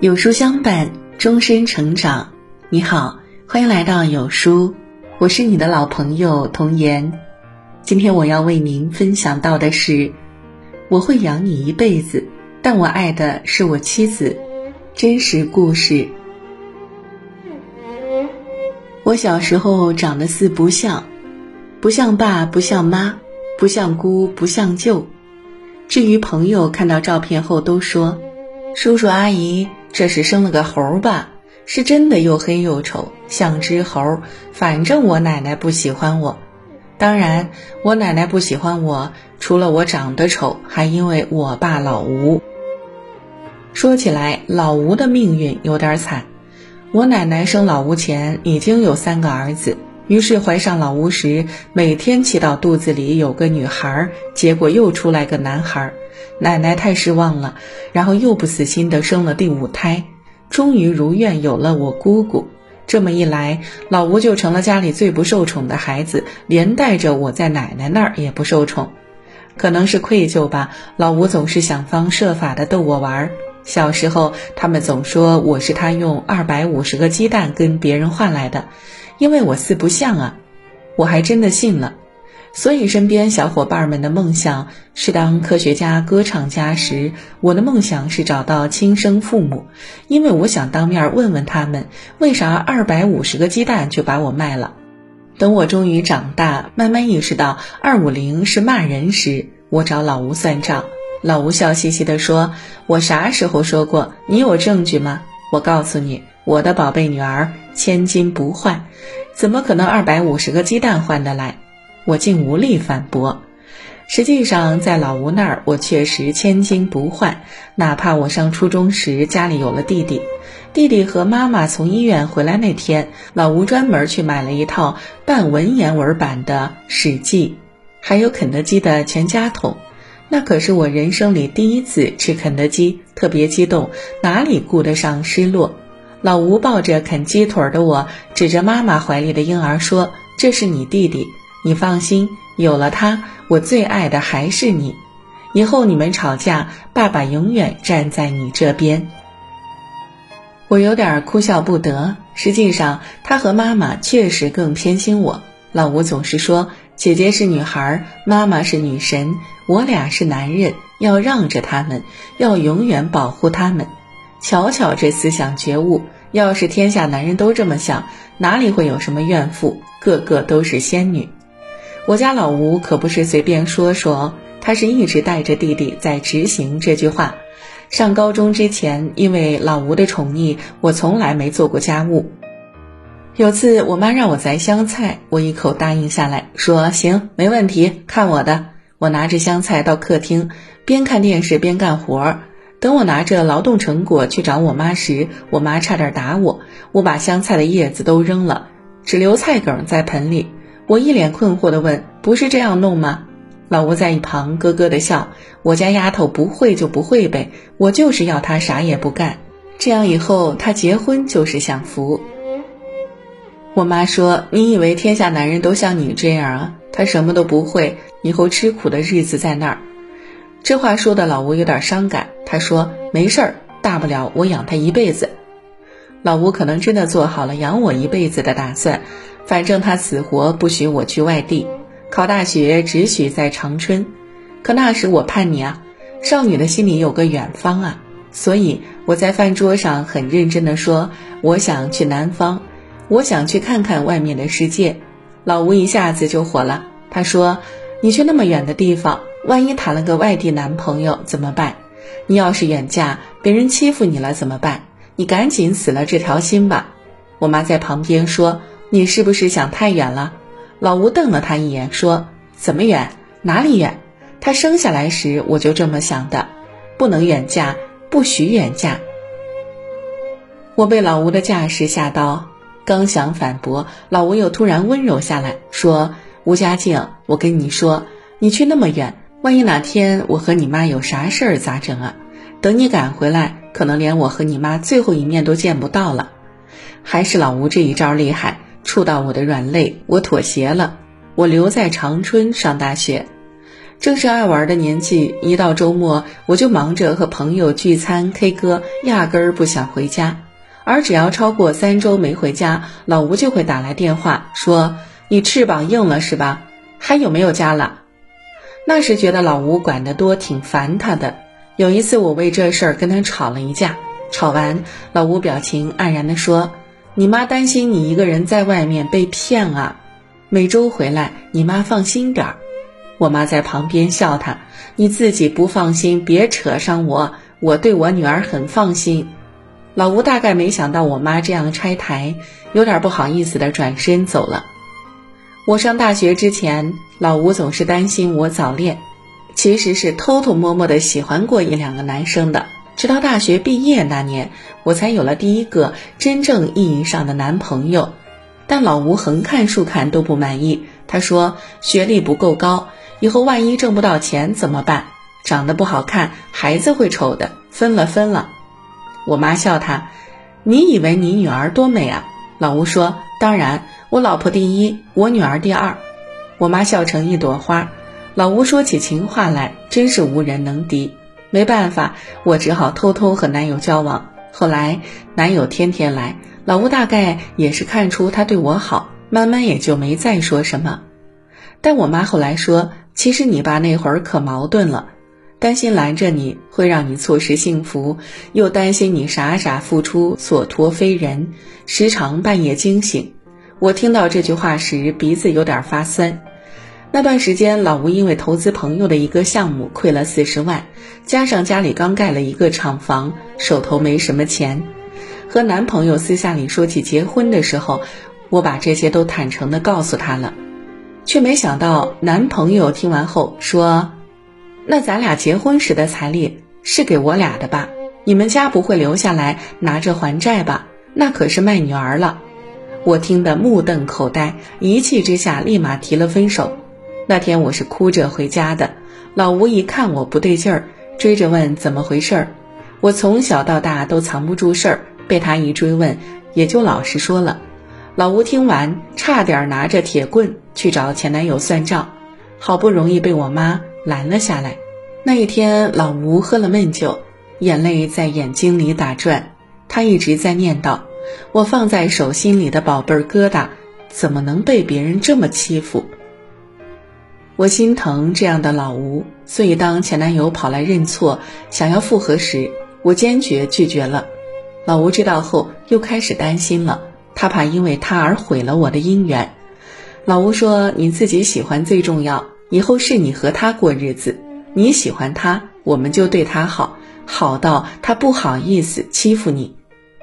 有书相伴，终身成长。你好，欢迎来到有书，我是你的老朋友童言。今天我要为您分享到的是：我会养你一辈子，但我爱的是我妻子。真实故事。我小时候长得四不像，不像爸，不像妈，不像姑，不像舅。至于朋友看到照片后都说：“叔叔阿姨。”这是生了个猴吧？是真的又黑又丑，像只猴。反正我奶奶不喜欢我。当然，我奶奶不喜欢我，除了我长得丑，还因为我爸老吴。说起来，老吴的命运有点惨。我奶奶生老吴前已经有三个儿子，于是怀上老吴时，每天祈祷肚子里有个女孩，结果又出来个男孩。奶奶太失望了，然后又不死心的生了第五胎，终于如愿有了我姑姑。这么一来，老吴就成了家里最不受宠的孩子，连带着我在奶奶那儿也不受宠。可能是愧疚吧，老吴总是想方设法的逗我玩。小时候，他们总说我是他用二百五十个鸡蛋跟别人换来的，因为我四不像啊，我还真的信了。所以，身边小伙伴们的梦想是当科学家、歌唱家时，我的梦想是找到亲生父母，因为我想当面问问他们，为啥二百五十个鸡蛋就把我卖了。等我终于长大，慢慢意识到二五零是骂人时，我找老吴算账。老吴笑嘻嘻地说：“我啥时候说过？你有证据吗？我告诉你，我的宝贝女儿千金不换，怎么可能二百五十个鸡蛋换得来？”我竟无力反驳。实际上，在老吴那儿，我确实千金不换。哪怕我上初中时家里有了弟弟，弟弟和妈妈从医院回来那天，老吴专门去买了一套半文言文版的《史记》，还有肯德基的全家桶。那可是我人生里第一次吃肯德基，特别激动，哪里顾得上失落？老吴抱着啃鸡腿的我，指着妈妈怀里的婴儿说：“这是你弟弟。”你放心，有了他，我最爱的还是你。以后你们吵架，爸爸永远站在你这边。我有点哭笑不得。实际上，他和妈妈确实更偏心我。老吴总是说，姐姐是女孩，妈妈是女神，我俩是男人，要让着他们，要永远保护他们。瞧瞧这思想觉悟，要是天下男人都这么想，哪里会有什么怨妇？个个都是仙女。我家老吴可不是随便说说，他是一直带着弟弟在执行这句话。上高中之前，因为老吴的宠溺，我从来没做过家务。有次我妈让我摘香菜，我一口答应下来，说行，没问题，看我的。我拿着香菜到客厅，边看电视边干活。等我拿着劳动成果去找我妈时，我妈差点打我。我把香菜的叶子都扔了，只留菜梗在盆里。我一脸困惑地问：“不是这样弄吗？”老吴在一旁咯咯地笑：“我家丫头不会就不会呗，我就是要她啥也不干，这样以后她结婚就是享福。”我妈说：“你以为天下男人都像你这样啊？他什么都不会，以后吃苦的日子在那儿。”这话说的老吴有点伤感，他说：“没事儿，大不了我养他一辈子。”老吴可能真的做好了养我一辈子的打算。反正他死活不许我去外地考大学，只许在长春。可那时我叛逆啊，少女的心里有个远方啊，所以我在饭桌上很认真地说：“我想去南方，我想去看看外面的世界。”老吴一下子就火了，他说：“你去那么远的地方，万一谈了个外地男朋友怎么办？你要是远嫁，别人欺负你了怎么办？你赶紧死了这条心吧。”我妈在旁边说。你是不是想太远了？老吴瞪了他一眼，说：“怎么远？哪里远？他生下来时我就这么想的，不能远嫁，不许远嫁。”我被老吴的架势吓到，刚想反驳，老吴又突然温柔下来，说：“吴佳静，我跟你说，你去那么远，万一哪天我和你妈有啥事儿咋整啊？等你赶回来，可能连我和你妈最后一面都见不到了。”还是老吴这一招厉害。触到我的软肋，我妥协了。我留在长春上大学，正是爱玩的年纪，一到周末我就忙着和朋友聚餐、K 歌，压根儿不想回家。而只要超过三周没回家，老吴就会打来电话说：“你翅膀硬了是吧？还有没有家了？”那时觉得老吴管得多，挺烦他的。有一次我为这事儿跟他吵了一架，吵完，老吴表情黯然地说：“你妈担心你一个人在外面被骗啊，每周回来，你妈放心点儿。”我妈在旁边笑他：“你自己不放心，别扯上我，我对我女儿很放心。”老吴大概没想到我妈这样拆台，有点不好意思的转身走了。我上大学之前，老吴总是担心我早恋，其实是偷偷摸摸的喜欢过一两个男生的。直到大学毕业那年，我才有了第一个真正意义上的男朋友。但老吴横看竖看都不满意，他说学历不够高，以后万一挣不到钱怎么办？长得不好看，孩子会丑的，分了分了。我妈笑他：“你以为你女儿多美啊？”老吴说：“当然，我老婆第一，我女儿第二。”我妈笑成一朵花。老吴说起情话来，真是无人能敌。没办法，我只好偷偷和男友交往。后来男友天天来，老吴大概也是看出他对我好，慢慢也就没再说什么。但我妈后来说：“其实你爸那会儿可矛盾了。”担心拦着你会让你错失幸福，又担心你傻傻付出所托非人，时常半夜惊醒。我听到这句话时鼻子有点发酸。那段时间，老吴因为投资朋友的一个项目亏了四十万，加上家里刚盖了一个厂房，手头没什么钱。和男朋友私下里说起结婚的时候，我把这些都坦诚地告诉他了，却没想到男朋友听完后说。那咱俩结婚时的彩礼是给我俩的吧？你们家不会留下来拿着还债吧？那可是卖女儿了。我听得目瞪口呆，一气之下立马提了分手。那天我是哭着回家的，老吴一看我不对劲儿，追着问怎么回事儿。我从小到大都藏不住事儿，被他一追问，也就老实说了。老吴听完，差点拿着铁棍去找前男友算账，好不容易被我妈。拦了下来。那一天，老吴喝了闷酒，眼泪在眼睛里打转。他一直在念叨：“我放在手心里的宝贝儿疙瘩，怎么能被别人这么欺负？”我心疼这样的老吴，所以当前男友跑来认错，想要复合时，我坚决拒绝了。老吴知道后，又开始担心了，他怕因为他而毁了我的姻缘。老吴说：“你自己喜欢最重要。”以后是你和他过日子，你喜欢他，我们就对他好，好到他不好意思欺负你。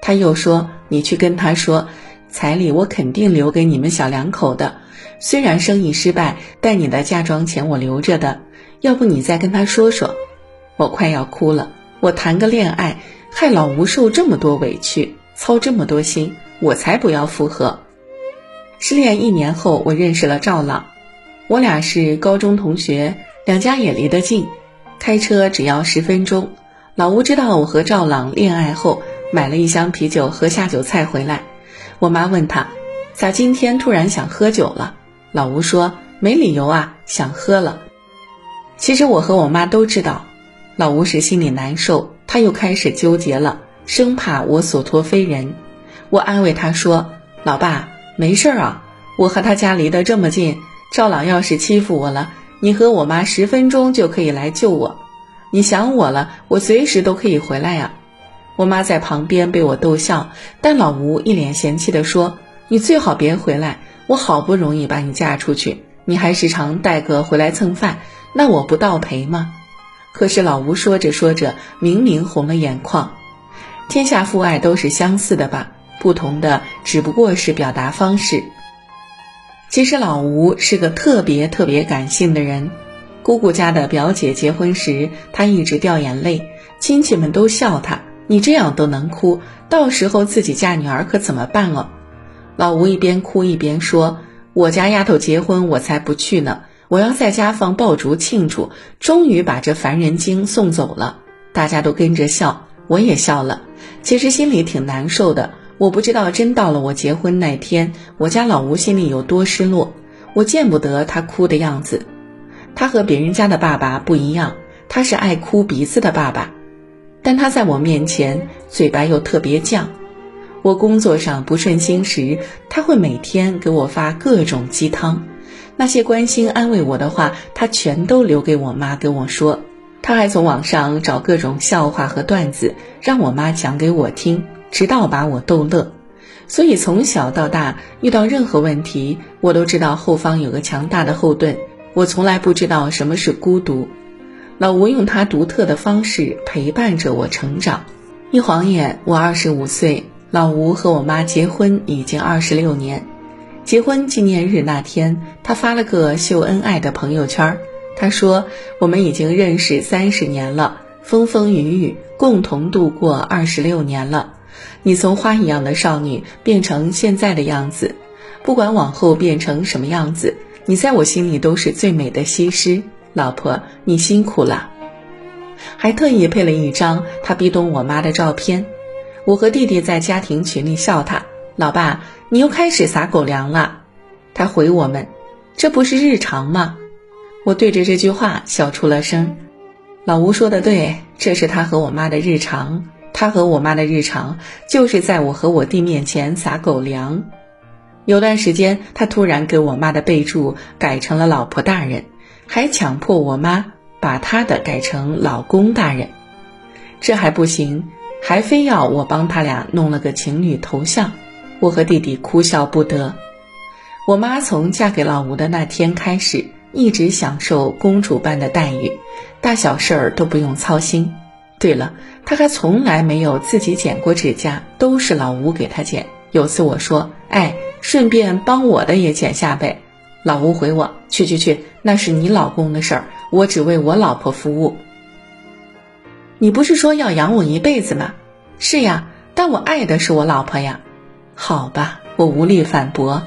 他又说：“你去跟他说，彩礼我肯定留给你们小两口的。虽然生意失败，但你的嫁妆钱我留着的。要不你再跟他说说。”我快要哭了。我谈个恋爱，害老吴受这么多委屈，操这么多心，我才不要复合。失恋一年后，我认识了赵朗。我俩是高中同学，两家也离得近，开车只要十分钟。老吴知道我和赵朗恋爱后，买了一箱啤酒和下酒菜回来。我妈问他，咋今天突然想喝酒了？老吴说没理由啊，想喝了。其实我和我妈都知道，老吴是心里难受，他又开始纠结了，生怕我所托非人。我安慰他说：“老爸，没事儿啊，我和他家离得这么近。”赵朗要是欺负我了，你和我妈十分钟就可以来救我。你想我了，我随时都可以回来呀。我妈在旁边被我逗笑，但老吴一脸嫌弃地说：“你最好别回来，我好不容易把你嫁出去，你还时常带个回来蹭饭，那我不倒赔吗？”可是老吴说着说着，明明红了眼眶。天下父爱都是相似的吧，不同的只不过是表达方式。其实老吴是个特别特别感性的人，姑姑家的表姐结婚时，他一直掉眼泪，亲戚们都笑他：“你这样都能哭，到时候自己嫁女儿可怎么办哦？”老吴一边哭一边说：“我家丫头结婚，我才不去呢！我要在家放爆竹庆祝，终于把这烦人精送走了。”大家都跟着笑，我也笑了，其实心里挺难受的。我不知道真到了我结婚那天，我家老吴心里有多失落。我见不得他哭的样子。他和别人家的爸爸不一样，他是爱哭鼻子的爸爸，但他在我面前嘴巴又特别犟。我工作上不顺心时，他会每天给我发各种鸡汤，那些关心安慰我的话，他全都留给我妈跟我说。他还从网上找各种笑话和段子，让我妈讲给我听，直到把我逗乐。所以从小到大，遇到任何问题，我都知道后方有个强大的后盾。我从来不知道什么是孤独。老吴用他独特的方式陪伴着我成长。一晃眼，我二十五岁，老吴和我妈结婚已经二十六年。结婚纪念日那天，他发了个秀恩爱的朋友圈。他说：“我们已经认识三十年了，风风雨雨共同度过二十六年了。你从花一样的少女变成现在的样子，不管往后变成什么样子，你在我心里都是最美的西施。老婆，你辛苦了。”还特意配了一张他逼咚我妈的照片。我和弟弟在家庭群里笑他：“老爸，你又开始撒狗粮了。”他回我们：“这不是日常吗？”我对着这句话笑出了声。老吴说的对，这是他和我妈的日常。他和我妈的日常就是在我和我弟面前撒狗粮。有段时间，他突然给我妈的备注改成了“老婆大人”，还强迫我妈把他的改成“老公大人”。这还不行，还非要我帮他俩弄了个情侣头像。我和弟弟哭笑不得。我妈从嫁给老吴的那天开始。一直享受公主般的待遇，大小事儿都不用操心。对了，她还从来没有自己剪过指甲，都是老吴给她剪。有次我说：“哎，顺便帮我的也剪下呗。”老吴回我：“去去去，那是你老公的事儿，我只为我老婆服务。”你不是说要养我一辈子吗？是呀，但我爱的是我老婆呀。好吧，我无力反驳。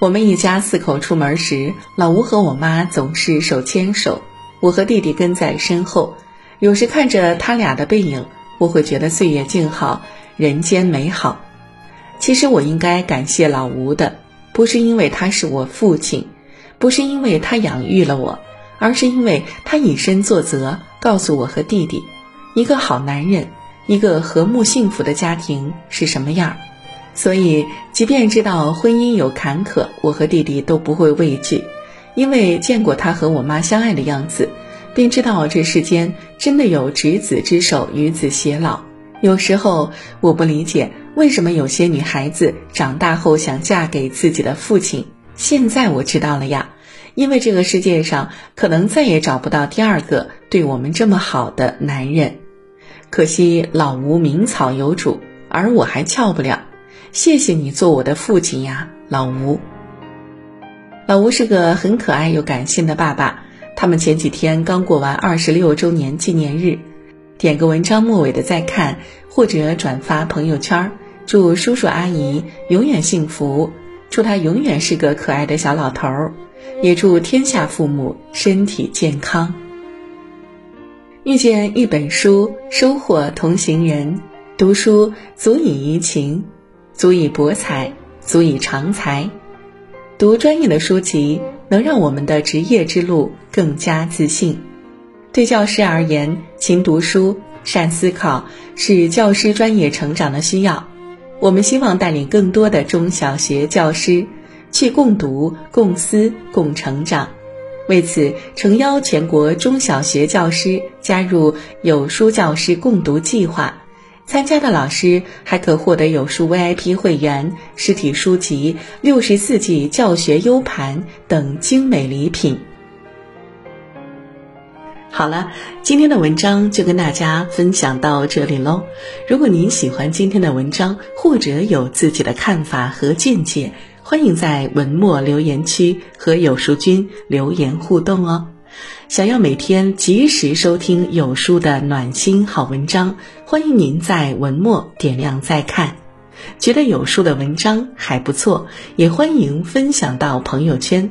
我们一家四口出门时，老吴和我妈总是手牵手，我和弟弟跟在身后。有时看着他俩的背影，我会觉得岁月静好，人间美好。其实我应该感谢老吴的，不是因为他是我父亲，不是因为他养育了我，而是因为他以身作则，告诉我和弟弟，一个好男人，一个和睦幸福的家庭是什么样。所以，即便知道婚姻有坎坷，我和弟弟都不会畏惧，因为见过他和我妈相爱的样子，便知道这世间真的有执子之手，与子偕老。有时候我不理解，为什么有些女孩子长大后想嫁给自己的父亲。现在我知道了呀，因为这个世界上可能再也找不到第二个对我们这么好的男人。可惜老吴名草有主，而我还撬不了。谢谢你做我的父亲呀，老吴。老吴是个很可爱又感性的爸爸。他们前几天刚过完二十六周年纪念日，点个文章末尾的再看，或者转发朋友圈，祝叔叔阿姨永远幸福，祝他永远是个可爱的小老头儿，也祝天下父母身体健康。遇见一本书，收获同行人，读书足以怡情。足以博采，足以长才。读专业的书籍，能让我们的职业之路更加自信。对教师而言，勤读书、善思考是教师专业成长的需要。我们希望带领更多的中小学教师去共读、共思、共成长。为此，诚邀全国中小学教师加入有书教师共读计划。参加的老师还可获得有书 VIP 会员、实体书籍、六十四 G 教学 U 盘等精美礼品。好了，今天的文章就跟大家分享到这里喽。如果您喜欢今天的文章，或者有自己的看法和见解，欢迎在文末留言区和有书君留言互动哦。想要每天及时收听有书的暖心好文章，欢迎您在文末点亮再看。觉得有书的文章还不错，也欢迎分享到朋友圈。